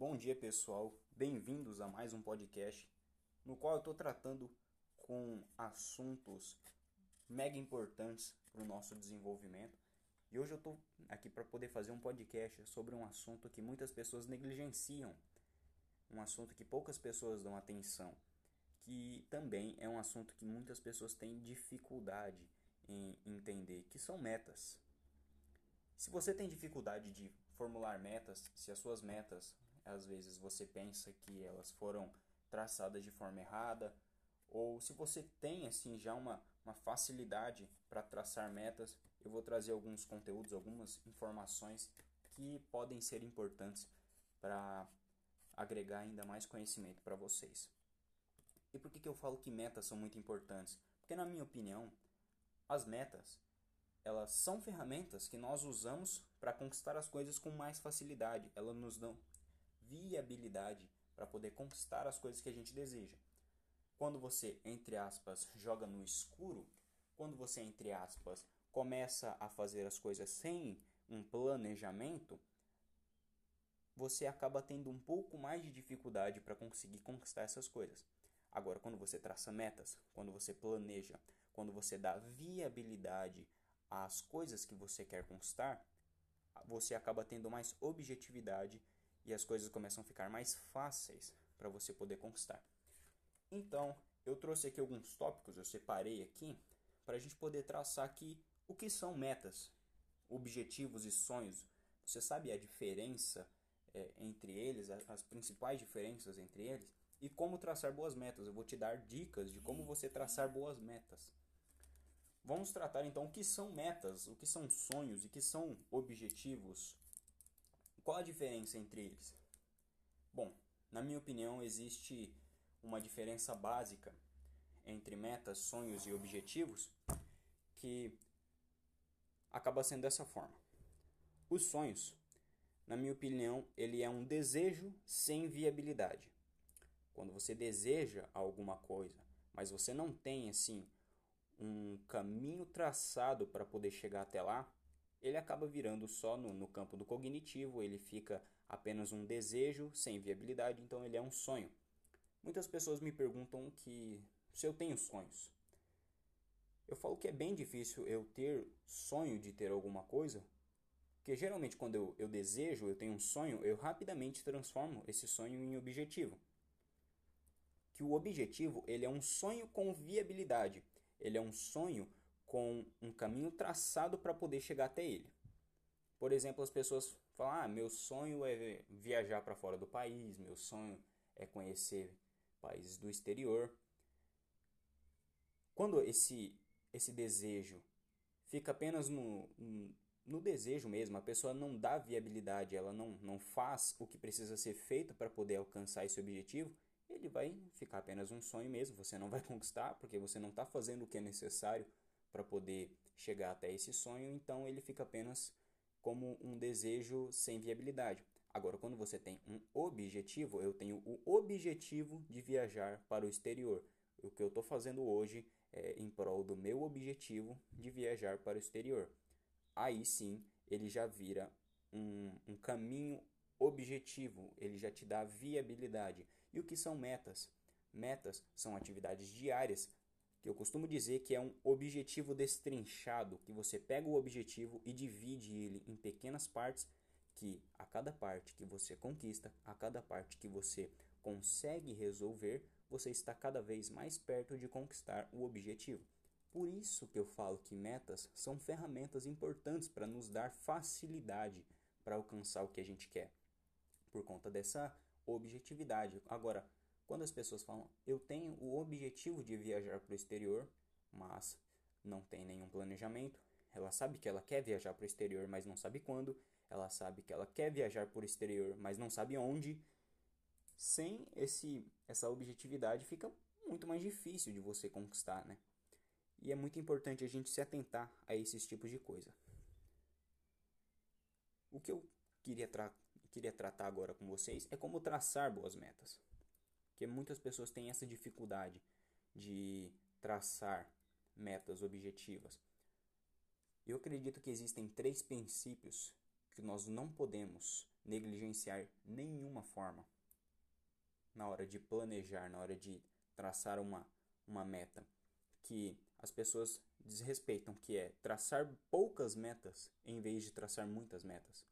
Bom dia, pessoal. Bem-vindos a mais um podcast no qual eu estou tratando com assuntos mega importantes para o nosso desenvolvimento. E hoje eu estou aqui para poder fazer um podcast sobre um assunto que muitas pessoas negligenciam, um assunto que poucas pessoas dão atenção, que também é um assunto que muitas pessoas têm dificuldade em entender, que são metas. Se você tem dificuldade de formular metas, se as suas metas, às vezes você pensa que elas foram traçadas de forma errada, ou se você tem assim já uma, uma facilidade para traçar metas, eu vou trazer alguns conteúdos, algumas informações que podem ser importantes para agregar ainda mais conhecimento para vocês. E por que, que eu falo que metas são muito importantes? Porque na minha opinião, as metas elas são ferramentas que nós usamos para conquistar as coisas com mais facilidade. Elas nos dão viabilidade para poder conquistar as coisas que a gente deseja. Quando você, entre aspas, joga no escuro, quando você, entre aspas, começa a fazer as coisas sem um planejamento, você acaba tendo um pouco mais de dificuldade para conseguir conquistar essas coisas. Agora, quando você traça metas, quando você planeja, quando você dá viabilidade às coisas que você quer conquistar, você acaba tendo mais objetividade e as coisas começam a ficar mais fáceis para você poder conquistar. Então, eu trouxe aqui alguns tópicos, eu separei aqui, para a gente poder traçar aqui o que são metas, objetivos e sonhos. Você sabe a diferença é, entre eles, as principais diferenças entre eles? E como traçar boas metas. Eu vou te dar dicas de como você traçar boas metas. Vamos tratar então o que são metas, o que são sonhos e que são objetivos. Qual a diferença entre eles? Bom, na minha opinião, existe uma diferença básica entre metas, sonhos e objetivos que acaba sendo dessa forma. Os sonhos, na minha opinião, ele é um desejo sem viabilidade. Quando você deseja alguma coisa, mas você não tem assim um caminho traçado para poder chegar até lá, ele acaba virando só no, no campo do cognitivo, ele fica apenas um desejo sem viabilidade, então ele é um sonho. Muitas pessoas me perguntam que se eu tenho sonhos. Eu falo que é bem difícil eu ter sonho de ter alguma coisa, porque geralmente quando eu, eu desejo, eu tenho um sonho, eu rapidamente transformo esse sonho em objetivo. Que o objetivo ele é um sonho com viabilidade ele é um sonho com um caminho traçado para poder chegar até ele. Por exemplo, as pessoas falam: "Ah, meu sonho é viajar para fora do país, meu sonho é conhecer países do exterior". Quando esse esse desejo fica apenas no, no desejo mesmo, a pessoa não dá viabilidade, ela não, não faz o que precisa ser feito para poder alcançar esse objetivo, ele vai ficar apenas um sonho mesmo, você não vai conquistar, porque você não está fazendo o que é necessário para poder chegar até esse sonho, então ele fica apenas como um desejo sem viabilidade. Agora, quando você tem um objetivo, eu tenho o objetivo de viajar para o exterior. O que eu estou fazendo hoje é em prol do meu objetivo de viajar para o exterior. Aí sim, ele já vira um, um caminho objetivo, ele já te dá viabilidade. E o que são metas? Metas são atividades diárias, que eu costumo dizer que é um objetivo destrinchado, que você pega o objetivo e divide ele em pequenas partes, que a cada parte que você conquista, a cada parte que você consegue resolver, você está cada vez mais perto de conquistar o objetivo. Por isso que eu falo que metas são ferramentas importantes para nos dar facilidade para alcançar o que a gente quer por conta dessa objetividade. Agora, quando as pessoas falam, eu tenho o objetivo de viajar para o exterior, mas não tem nenhum planejamento, ela sabe que ela quer viajar para o exterior, mas não sabe quando, ela sabe que ela quer viajar para o exterior, mas não sabe onde. Sem esse essa objetividade fica muito mais difícil de você conquistar, né? E é muito importante a gente se atentar a esses tipos de coisa. O que eu queria, tra queria tratar agora com vocês é como traçar boas metas. Porque muitas pessoas têm essa dificuldade de traçar metas objetivas. Eu acredito que existem três princípios que nós não podemos negligenciar nenhuma forma na hora de planejar, na hora de traçar uma, uma meta que as pessoas desrespeitam, que é traçar poucas metas em vez de traçar muitas metas.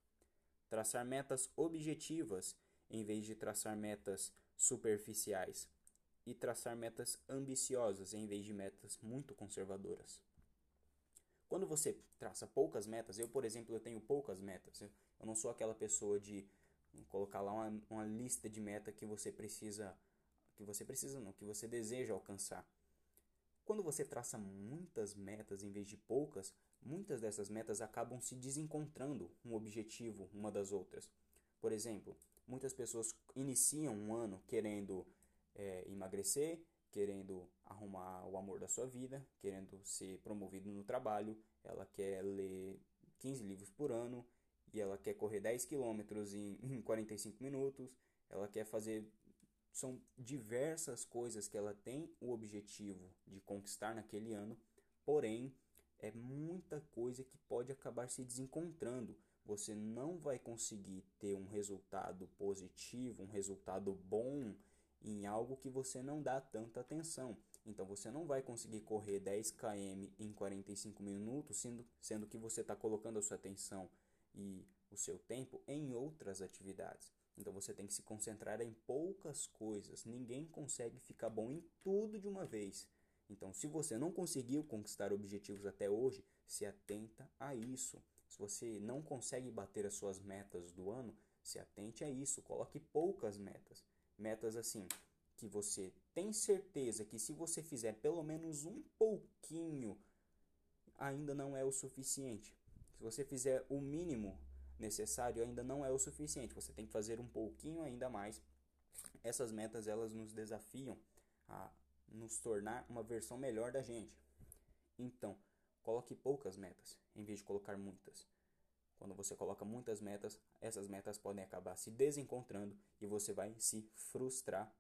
Traçar metas objetivas em vez de traçar metas superficiais. E traçar metas ambiciosas em vez de metas muito conservadoras. Quando você traça poucas metas, eu, por exemplo, eu tenho poucas metas. Eu não sou aquela pessoa de colocar lá uma, uma lista de meta que você precisa, que você precisa não, que você deseja alcançar. Quando você traça muitas metas em vez de poucas, muitas dessas metas acabam se desencontrando um objetivo uma das outras. Por exemplo, muitas pessoas iniciam um ano querendo é, emagrecer, querendo arrumar o amor da sua vida, querendo ser promovido no trabalho, ela quer ler 15 livros por ano e ela quer correr 10 quilômetros em, em 45 minutos, ela quer fazer são diversas coisas que ela tem o objetivo de conquistar naquele ano, porém é muita coisa que pode acabar se desencontrando. Você não vai conseguir ter um resultado positivo, um resultado bom em algo que você não dá tanta atenção. Então você não vai conseguir correr 10 km em 45 minutos, sendo, sendo que você está colocando a sua atenção e o seu tempo em outras atividades. Então você tem que se concentrar em poucas coisas. Ninguém consegue ficar bom em tudo de uma vez. Então, se você não conseguiu conquistar objetivos até hoje, se atenta a isso. Se você não consegue bater as suas metas do ano, se atente a isso. Coloque poucas metas. Metas assim, que você tem certeza que se você fizer pelo menos um pouquinho, ainda não é o suficiente. Se você fizer o mínimo necessário, ainda não é o suficiente. Você tem que fazer um pouquinho ainda mais. Essas metas elas nos desafiam a nos tornar uma versão melhor da gente. Então, coloque poucas metas em vez de colocar muitas. Quando você coloca muitas metas, essas metas podem acabar se desencontrando e você vai se frustrar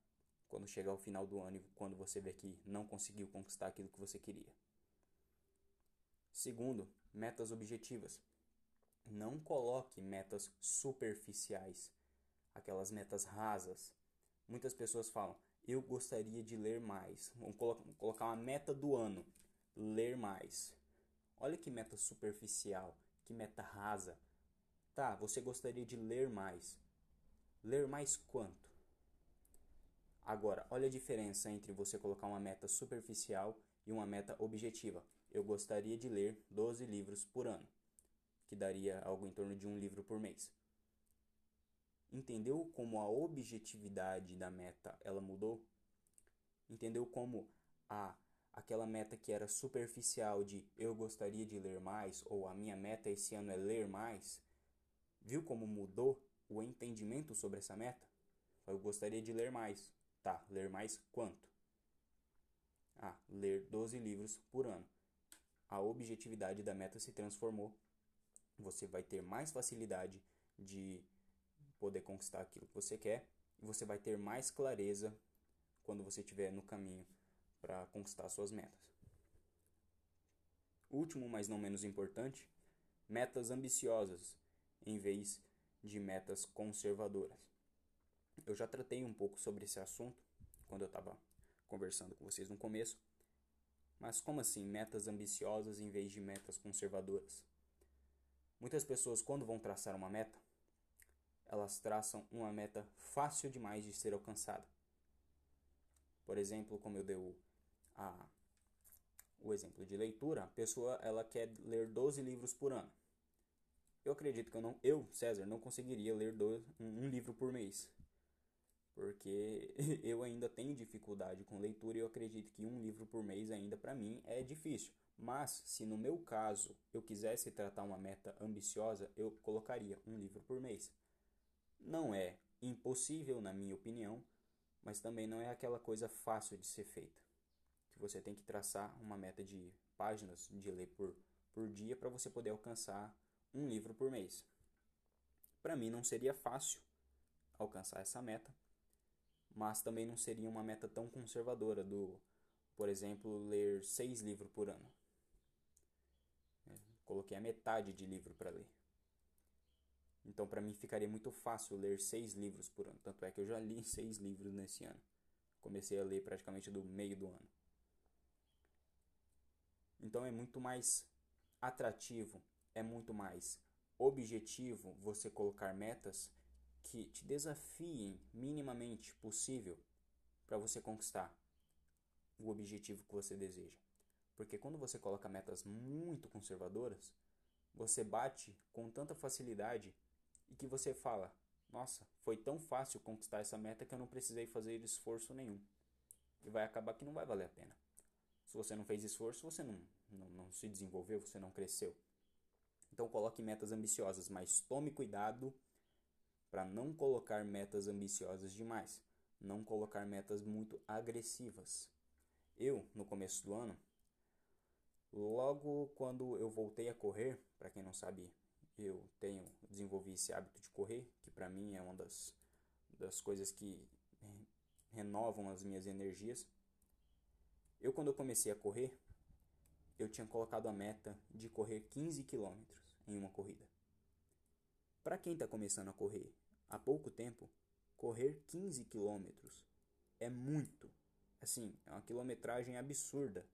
quando chegar ao final do ano e quando você vê que não conseguiu conquistar aquilo que você queria. Segundo, metas objetivas. Não coloque metas superficiais, aquelas metas rasas. Muitas pessoas falam: "Eu gostaria de ler mais". Vamos colocar uma meta do ano: ler mais. Olha que meta superficial que meta rasa. Tá, você gostaria de ler mais. Ler mais quanto? Agora, olha a diferença entre você colocar uma meta superficial e uma meta objetiva. Eu gostaria de ler 12 livros por ano, que daria algo em torno de um livro por mês. Entendeu como a objetividade da meta ela mudou? Entendeu como a aquela meta que era superficial de eu gostaria de ler mais ou a minha meta esse ano é ler mais, viu como mudou o entendimento sobre essa meta? Eu gostaria de ler mais. Tá, ler mais quanto? Ah, ler 12 livros por ano. A objetividade da meta se transformou. Você vai ter mais facilidade de poder conquistar aquilo que você quer e você vai ter mais clareza quando você estiver no caminho para conquistar suas metas. Último, mas não menos importante, metas ambiciosas em vez de metas conservadoras. Eu já tratei um pouco sobre esse assunto quando eu estava conversando com vocês no começo. Mas como assim metas ambiciosas em vez de metas conservadoras? Muitas pessoas, quando vão traçar uma meta, elas traçam uma meta fácil demais de ser alcançada. Por exemplo, como eu dei o a, o exemplo de leitura, a pessoa ela quer ler 12 livros por ano. Eu acredito que eu não, eu, César, não conseguiria ler dois, um, um livro por mês. Porque eu ainda tenho dificuldade com leitura e eu acredito que um livro por mês ainda para mim é difícil. Mas se no meu caso eu quisesse tratar uma meta ambiciosa, eu colocaria um livro por mês. Não é impossível, na minha opinião, mas também não é aquela coisa fácil de ser feita que você tem que traçar uma meta de páginas de ler por, por dia para você poder alcançar um livro por mês. Para mim não seria fácil alcançar essa meta, mas também não seria uma meta tão conservadora do, por exemplo, ler seis livros por ano. É, coloquei a metade de livro para ler. Então, para mim, ficaria muito fácil ler seis livros por ano. Tanto é que eu já li seis livros nesse ano. Comecei a ler praticamente do meio do ano. Então, é muito mais atrativo, é muito mais objetivo você colocar metas que te desafiem minimamente possível para você conquistar o objetivo que você deseja. Porque quando você coloca metas muito conservadoras, você bate com tanta facilidade e que você fala: Nossa, foi tão fácil conquistar essa meta que eu não precisei fazer esforço nenhum. E vai acabar que não vai valer a pena. Se você não fez esforço, você não, não, não se desenvolveu, você não cresceu. Então coloque metas ambiciosas, mas tome cuidado para não colocar metas ambiciosas demais, não colocar metas muito agressivas. Eu, no começo do ano, logo quando eu voltei a correr, para quem não sabe, eu tenho desenvolvi esse hábito de correr, que para mim é uma das, das coisas que renovam as minhas energias. Eu quando eu comecei a correr, eu tinha colocado a meta de correr 15 quilômetros em uma corrida. Para quem está começando a correr há pouco tempo, correr 15 quilômetros é muito. Assim, é uma quilometragem absurda.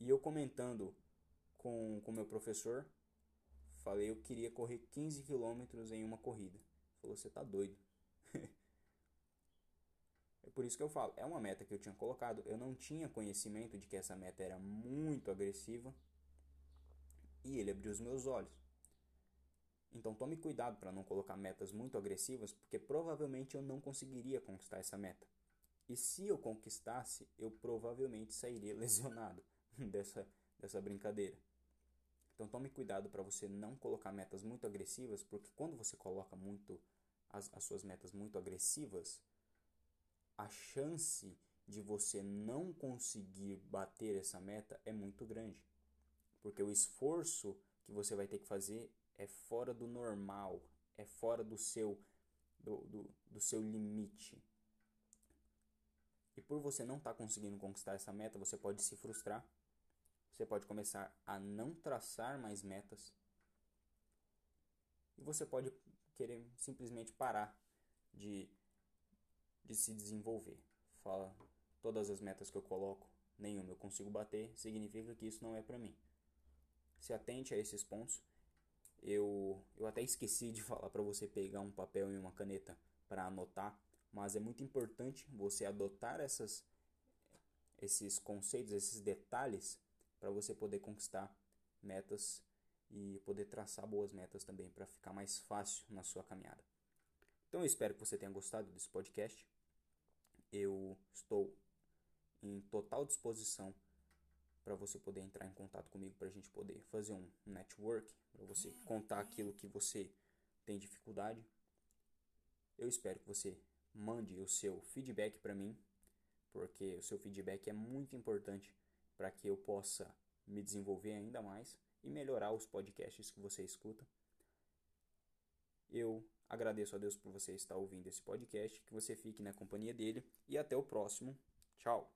E eu comentando com o meu professor, falei eu queria correr 15 quilômetros em uma corrida. Ele falou, você tá doido. É por isso que eu falo, é uma meta que eu tinha colocado. Eu não tinha conhecimento de que essa meta era muito agressiva. E ele abriu os meus olhos. Então tome cuidado para não colocar metas muito agressivas, porque provavelmente eu não conseguiria conquistar essa meta. E se eu conquistasse, eu provavelmente sairia lesionado dessa, dessa brincadeira. Então tome cuidado para você não colocar metas muito agressivas, porque quando você coloca muito as, as suas metas muito agressivas, a chance de você não conseguir bater essa meta é muito grande. Porque o esforço que você vai ter que fazer é fora do normal, é fora do seu, do, do, do seu limite. E por você não estar tá conseguindo conquistar essa meta, você pode se frustrar. Você pode começar a não traçar mais metas. E você pode querer simplesmente parar de de se desenvolver. Fala, todas as metas que eu coloco, nenhuma eu consigo bater, significa que isso não é para mim. Se atente a esses pontos. Eu, eu até esqueci de falar para você pegar um papel e uma caneta para anotar, mas é muito importante você adotar essas, esses conceitos, esses detalhes, para você poder conquistar metas e poder traçar boas metas também, para ficar mais fácil na sua caminhada. Então eu espero que você tenha gostado desse podcast eu estou em total disposição para você poder entrar em contato comigo para a gente poder fazer um network, para você contar aquilo que você tem dificuldade. Eu espero que você mande o seu feedback para mim, porque o seu feedback é muito importante para que eu possa me desenvolver ainda mais e melhorar os podcasts que você escuta. Eu agradeço a Deus por você estar ouvindo esse podcast, que você fique na companhia dele e até o próximo. Tchau!